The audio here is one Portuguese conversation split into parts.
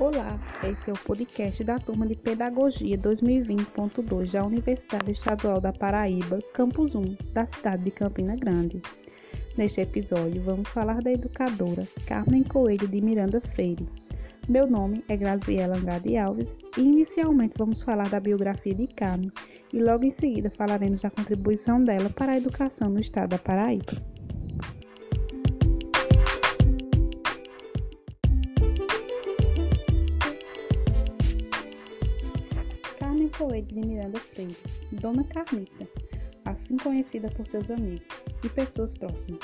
Olá, esse é o podcast da turma de Pedagogia 2020.2 da Universidade Estadual da Paraíba, Campus 1, da cidade de Campina Grande. Neste episódio, vamos falar da educadora Carmen Coelho de Miranda Freire. Meu nome é Graziela Andrade Alves e inicialmente vamos falar da biografia de Carmen e logo em seguida falaremos da contribuição dela para a educação no estado da Paraíba. Coelho de Miranda Freire, Dona Carmita, assim conhecida por seus amigos e pessoas próximas.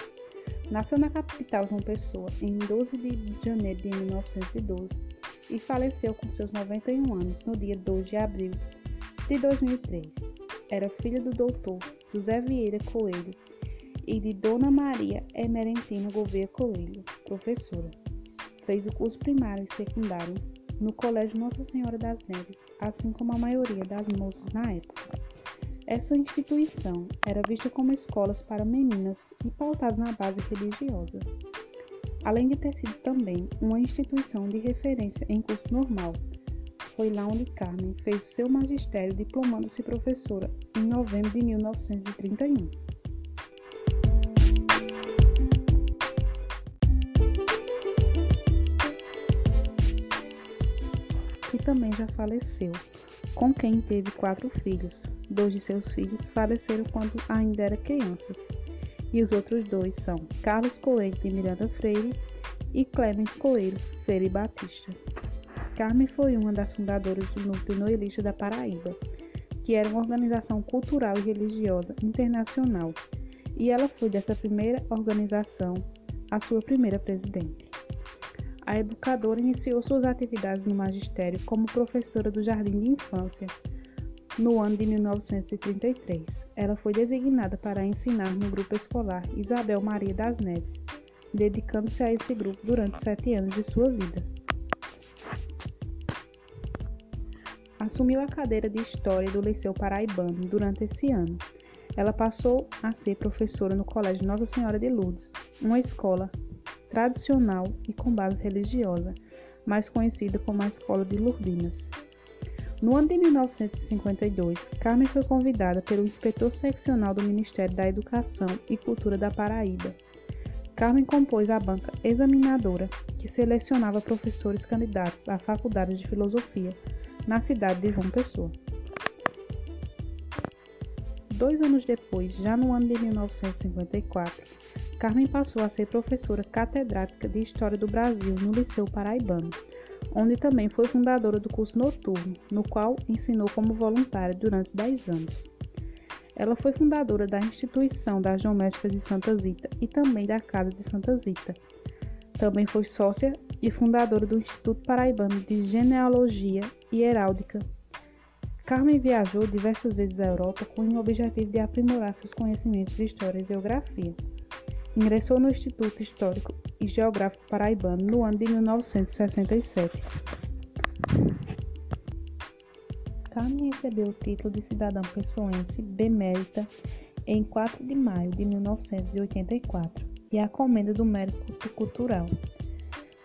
Nasceu na capital João Pessoa em 12 de janeiro de 1912 e faleceu com seus 91 anos no dia 2 de abril de 2003. Era filha do doutor José Vieira Coelho e de Dona Maria Emerentina Gouveia Coelho, professora. Fez o curso primário e secundário no Colégio Nossa Senhora das Neves, assim como a maioria das moças na época. Essa instituição era vista como escolas para meninas e pautada na base religiosa, além de ter sido também uma instituição de referência em curso normal. Foi lá onde Carmen fez seu magistério diplomando-se professora em novembro de 1931. Também já faleceu, com quem teve quatro filhos. Dois de seus filhos faleceram quando ainda eram crianças, e os outros dois são Carlos Coelho de Miranda Freire e Clemens Coelho Freire Batista. Carmen foi uma das fundadoras do Núcleo Noelista da Paraíba, que era uma organização cultural e religiosa internacional, e ela foi dessa primeira organização a sua primeira presidente. A educadora iniciou suas atividades no magistério como professora do Jardim de Infância no ano de 1933. Ela foi designada para ensinar no grupo escolar Isabel Maria das Neves, dedicando-se a esse grupo durante sete anos de sua vida. Assumiu a cadeira de História do Liceu Paraibano durante esse ano. Ela passou a ser professora no Colégio Nossa Senhora de Lourdes, uma escola tradicional e com base religiosa, mais conhecida como a Escola de Lourdinas. No ano de 1952, Carmen foi convidada pelo inspetor seccional do Ministério da Educação e Cultura da Paraíba. Carmen compôs a banca examinadora, que selecionava professores candidatos à Faculdade de Filosofia na cidade de João Pessoa. Dois anos depois, já no ano de 1954, Carmen passou a ser professora catedrática de História do Brasil no Liceu Paraibano, onde também foi fundadora do curso noturno, no qual ensinou como voluntária durante 10 anos. Ela foi fundadora da instituição das Domésticas de Santa Zita e também da Casa de Santa Zita. Também foi sócia e fundadora do Instituto Paraibano de Genealogia e Heráldica Carmen viajou diversas vezes à Europa com o objetivo de aprimorar seus conhecimentos de história e geografia. Ingressou no Instituto Histórico e Geográfico Paraibano no ano de 1967. Carmen recebeu o título de cidadã pessoense bemérita em 4 de maio de 1984 e a comenda do Mérito Cultural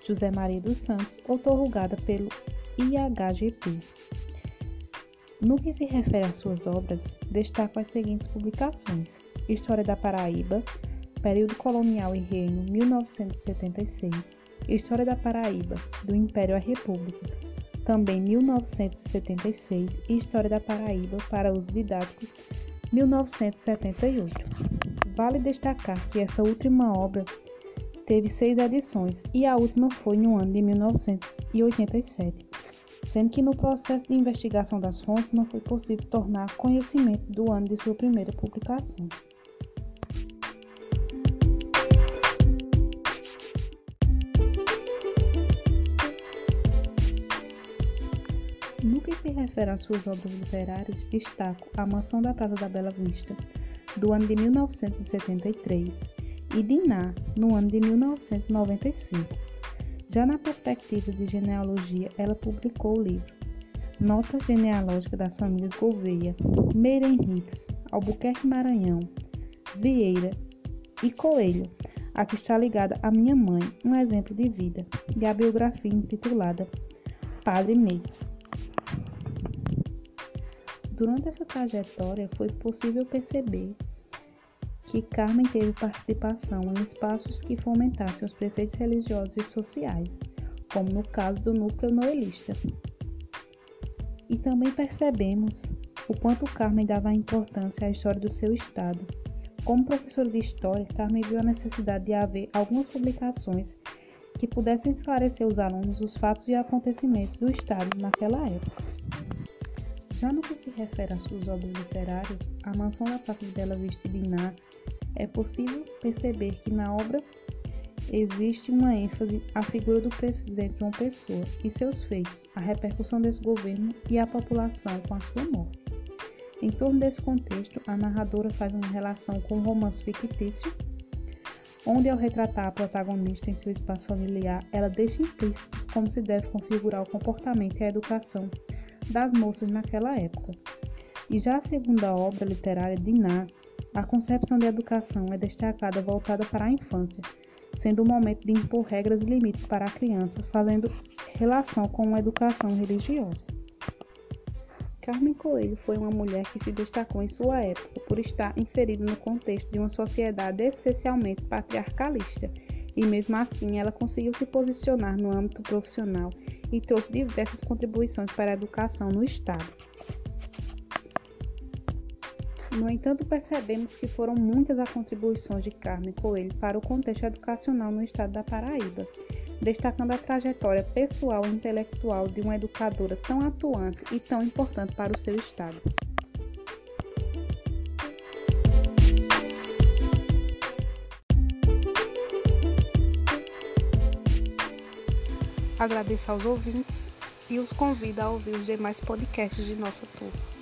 José Maria dos Santos, otorgada pelo IHGP. No que se refere às suas obras, destaco as seguintes publicações: História da Paraíba, Período Colonial e Reino, 1976, História da Paraíba, do Império à República, também 1976, e História da Paraíba para uso didático, 1978. Vale destacar que essa última obra teve seis edições e a última foi no ano de 1987 sendo que no processo de investigação das fontes não foi possível tornar conhecimento do ano de sua primeira publicação. No que se refere às suas obras literárias, destaco A Mansão da Praça da Bela Vista, do ano de 1973, e Diná, no ano de 1995 já na perspectiva de genealogia, ela publicou o livro Notas Genealógicas das Famílias Gouveia, Meira Henriques, Albuquerque Maranhão, Vieira e Coelho, a que está ligada a minha mãe, um exemplo de vida, e a biografia intitulada Padre Meio. Durante essa trajetória, foi possível perceber que Carmen teve participação em espaços que fomentassem os preceitos religiosos e sociais, como no caso do núcleo noelista. E também percebemos o quanto Carmen dava importância à história do seu estado. Como professora de história, Carmen viu a necessidade de haver algumas publicações que pudessem esclarecer os alunos os fatos e acontecimentos do estado naquela época. Já no que se refere às suas obras literárias, A Mansão da Praça de Bela Vista e Diná, é possível perceber que na obra existe uma ênfase à figura do presidente João Pessoa e seus feitos, a repercussão desse governo e a população com a sua morte. Em torno desse contexto, a narradora faz uma relação com o romance fictício, onde ao retratar a protagonista em seu espaço familiar, ela deixa implícito como se deve configurar o comportamento e a educação das moças naquela época. E já a segunda obra literária, Diná, a concepção de educação é destacada voltada para a infância, sendo o momento de impor regras e limites para a criança, fazendo relação com uma educação religiosa. Carmen Coelho foi uma mulher que se destacou em sua época por estar inserida no contexto de uma sociedade essencialmente patriarcalista, e mesmo assim ela conseguiu se posicionar no âmbito profissional e trouxe diversas contribuições para a educação no Estado. No entanto, percebemos que foram muitas as contribuições de Carmen Coelho para o contexto educacional no estado da Paraíba, destacando a trajetória pessoal e intelectual de uma educadora tão atuante e tão importante para o seu estado. Agradeço aos ouvintes e os convido a ouvir os demais podcasts de nossa turma.